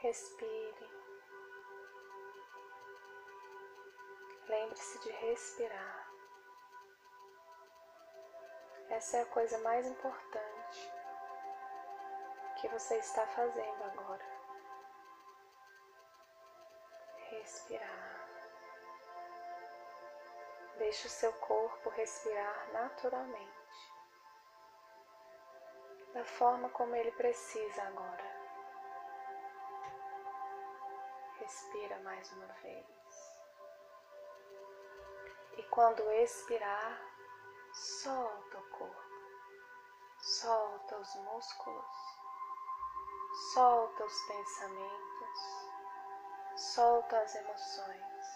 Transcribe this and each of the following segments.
Respire. Lembre-se de respirar. Essa é a coisa mais importante que você está fazendo agora. Respirar. Deixe o seu corpo respirar naturalmente, da forma como ele precisa agora. Respira mais uma vez. E quando expirar, solta o corpo, solta os músculos, solta os pensamentos, solta as emoções.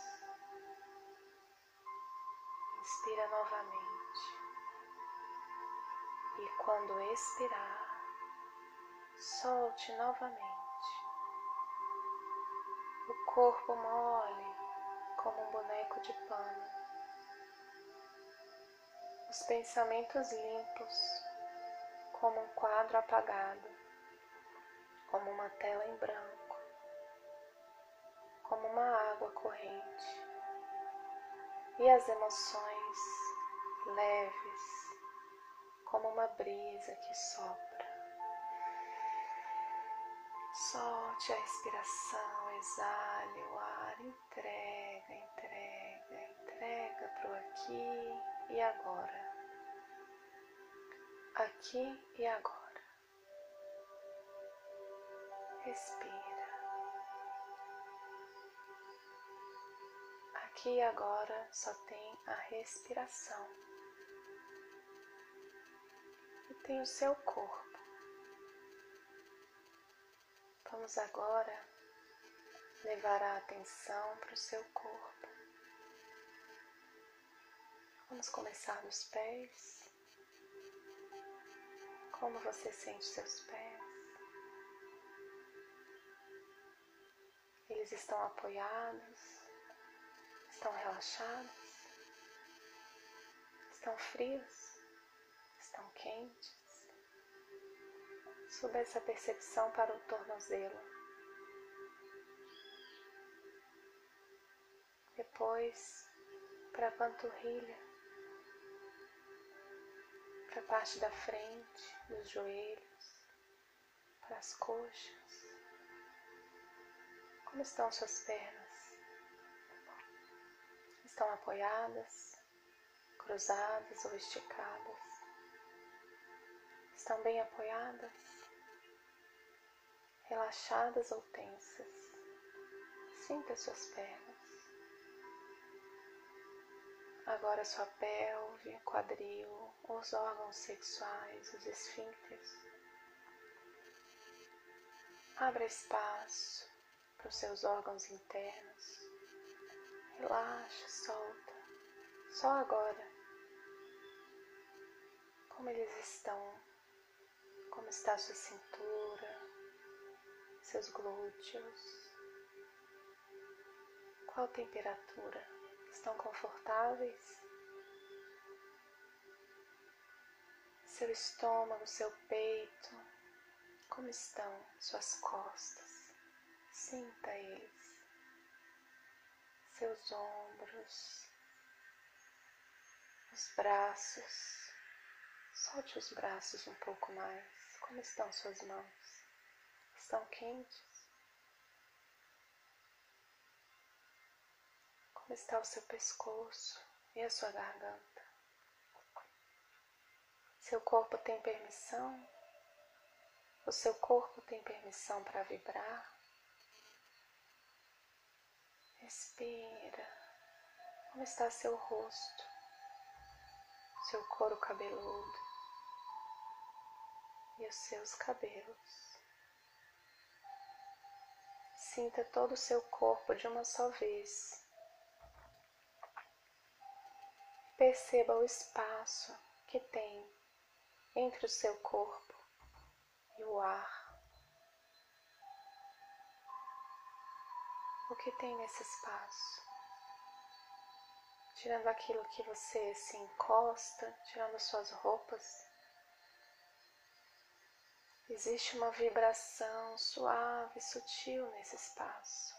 Inspira novamente. E quando expirar, solte novamente. Corpo mole como um boneco de pano os pensamentos limpos, como um quadro apagado, como uma tela em branco, como uma água corrente, e as emoções leves, como uma brisa que sopra. Solte a respiração, exale o ar, entrega, entrega, entrega para o aqui e agora. Aqui e agora. Respira. Aqui e agora só tem a respiração. E tem o seu corpo. Vamos agora levar a atenção para o seu corpo. Vamos começar dos pés. Como você sente seus pés? Eles estão apoiados? Estão relaxados? Estão frios? Estão quentes? Suba essa percepção para o tornozelo. Depois para a panturrilha para a parte da frente, dos joelhos, para as coxas. Como estão suas pernas? Estão apoiadas, cruzadas ou esticadas? Estão bem apoiadas? Relaxadas ou tensas? Sinta suas pernas. Agora sua pelve, quadril, os órgãos sexuais, os esfíncteres. Abra espaço para os seus órgãos internos. Relaxa, solta. Só agora. Como eles estão? Como está sua cintura? Seus glúteos? Qual temperatura? Estão confortáveis? Seu estômago, seu peito, como estão suas costas? Sinta eles. Seus ombros, os braços. Solte os braços um pouco mais. Como estão suas mãos? Estão quentes? Como está o seu pescoço e a sua garganta? Seu corpo tem permissão? O seu corpo tem permissão para vibrar? Respira. Como está seu rosto? Seu couro cabeludo e os seus cabelos. Sinta todo o seu corpo de uma só vez. Perceba o espaço que tem entre o seu corpo e o ar. O que tem nesse espaço? Tirando aquilo que você se encosta, tirando suas roupas. Existe uma vibração suave, sutil nesse espaço.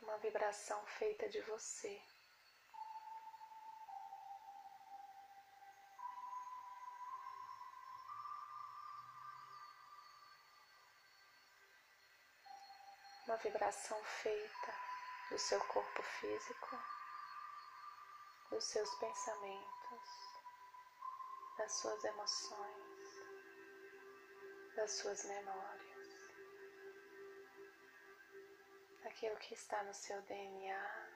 Uma vibração feita de você. Uma vibração feita do seu corpo físico, dos seus pensamentos, das suas emoções das suas memórias, daquilo que está no seu DNA,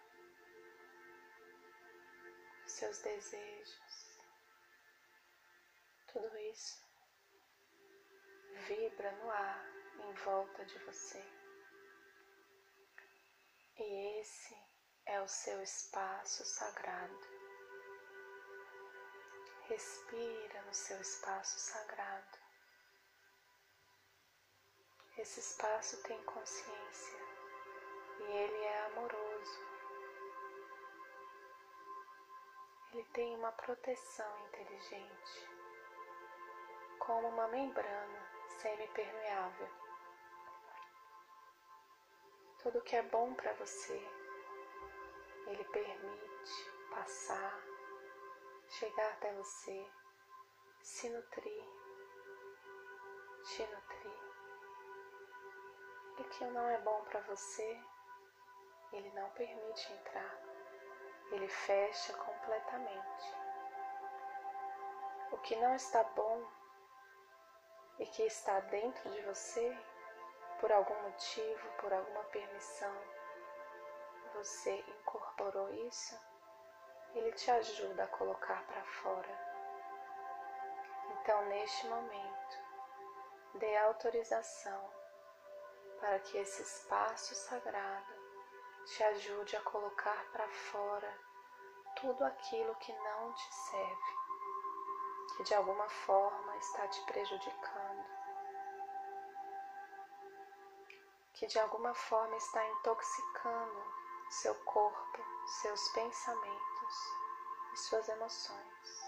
dos seus desejos, tudo isso vibra no ar em volta de você. E esse é o seu espaço sagrado. Respira no seu espaço sagrado. Esse espaço tem consciência e ele é amoroso. Ele tem uma proteção inteligente, como uma membrana semipermeável. Tudo que é bom para você, ele permite passar, chegar até você, se nutrir, te nutrir. Que não é bom para você, ele não permite entrar. Ele fecha completamente. O que não está bom e que está dentro de você, por algum motivo, por alguma permissão, você incorporou isso, ele te ajuda a colocar para fora. Então, neste momento, dê autorização para que esse espaço sagrado te ajude a colocar para fora tudo aquilo que não te serve, que de alguma forma está te prejudicando, que de alguma forma está intoxicando seu corpo, seus pensamentos e suas emoções.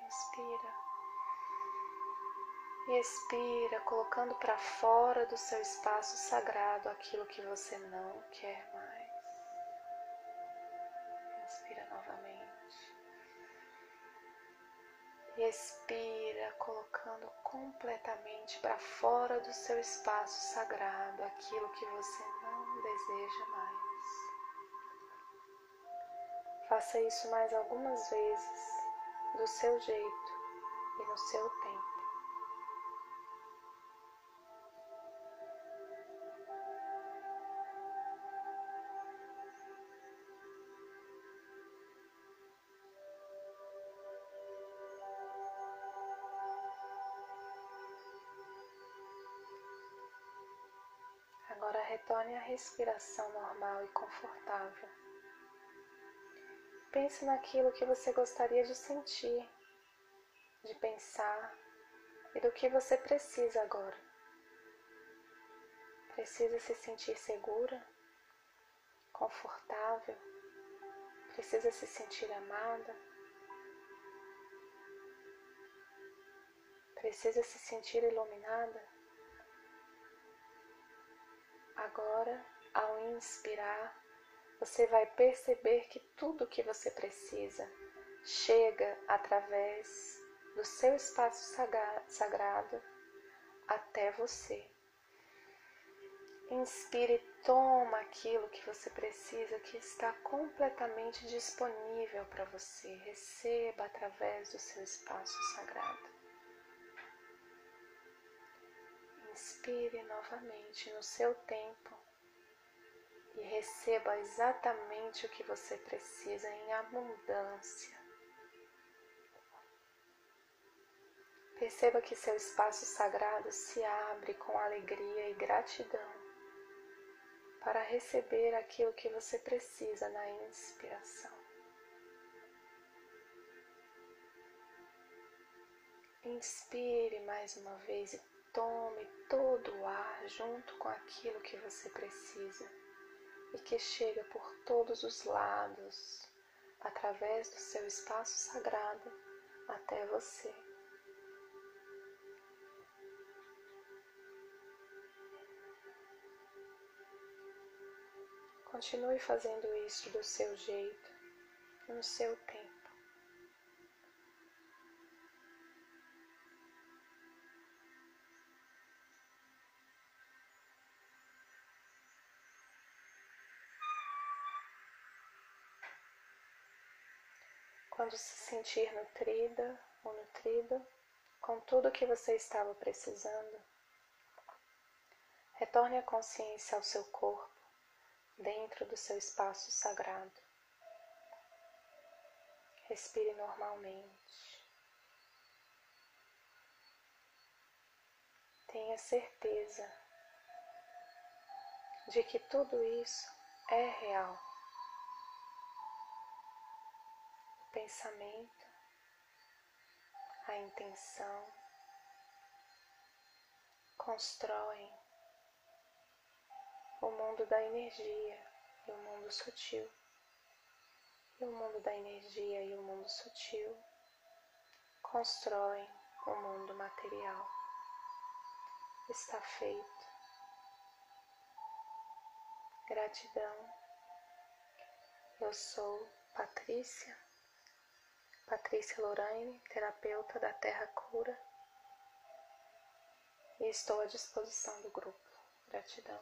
Respira. E expira, colocando para fora do seu espaço sagrado aquilo que você não quer mais. Inspira novamente. E expira, colocando completamente para fora do seu espaço sagrado aquilo que você não deseja mais. Faça isso mais algumas vezes, do seu jeito e no seu tempo. Agora retorne à respiração normal e confortável. Pense naquilo que você gostaria de sentir, de pensar e do que você precisa agora. Precisa se sentir segura, confortável, precisa se sentir amada, precisa se sentir iluminada. Agora, ao inspirar, você vai perceber que tudo o que você precisa chega através do seu espaço sagrado até você. Inspire, toma aquilo que você precisa, que está completamente disponível para você. Receba através do seu espaço sagrado. Inspire novamente no seu tempo e receba exatamente o que você precisa em abundância. Perceba que seu espaço sagrado se abre com alegria e gratidão para receber aquilo que você precisa na inspiração. Inspire mais uma vez e Tome todo o ar junto com aquilo que você precisa e que chega por todos os lados, através do seu espaço sagrado até você. Continue fazendo isso do seu jeito, no seu tempo. Quando se sentir nutrida ou nutrido com tudo o que você estava precisando, retorne a consciência ao seu corpo dentro do seu espaço sagrado. Respire normalmente. Tenha certeza de que tudo isso é real. Pensamento, a intenção constroem o mundo da energia e o mundo sutil. E o mundo da energia e o mundo sutil constroem o mundo material. Está feito. Gratidão. Eu sou Patrícia Patrícia Lorraine, terapeuta da Terra Cura, e estou à disposição do grupo. Gratidão.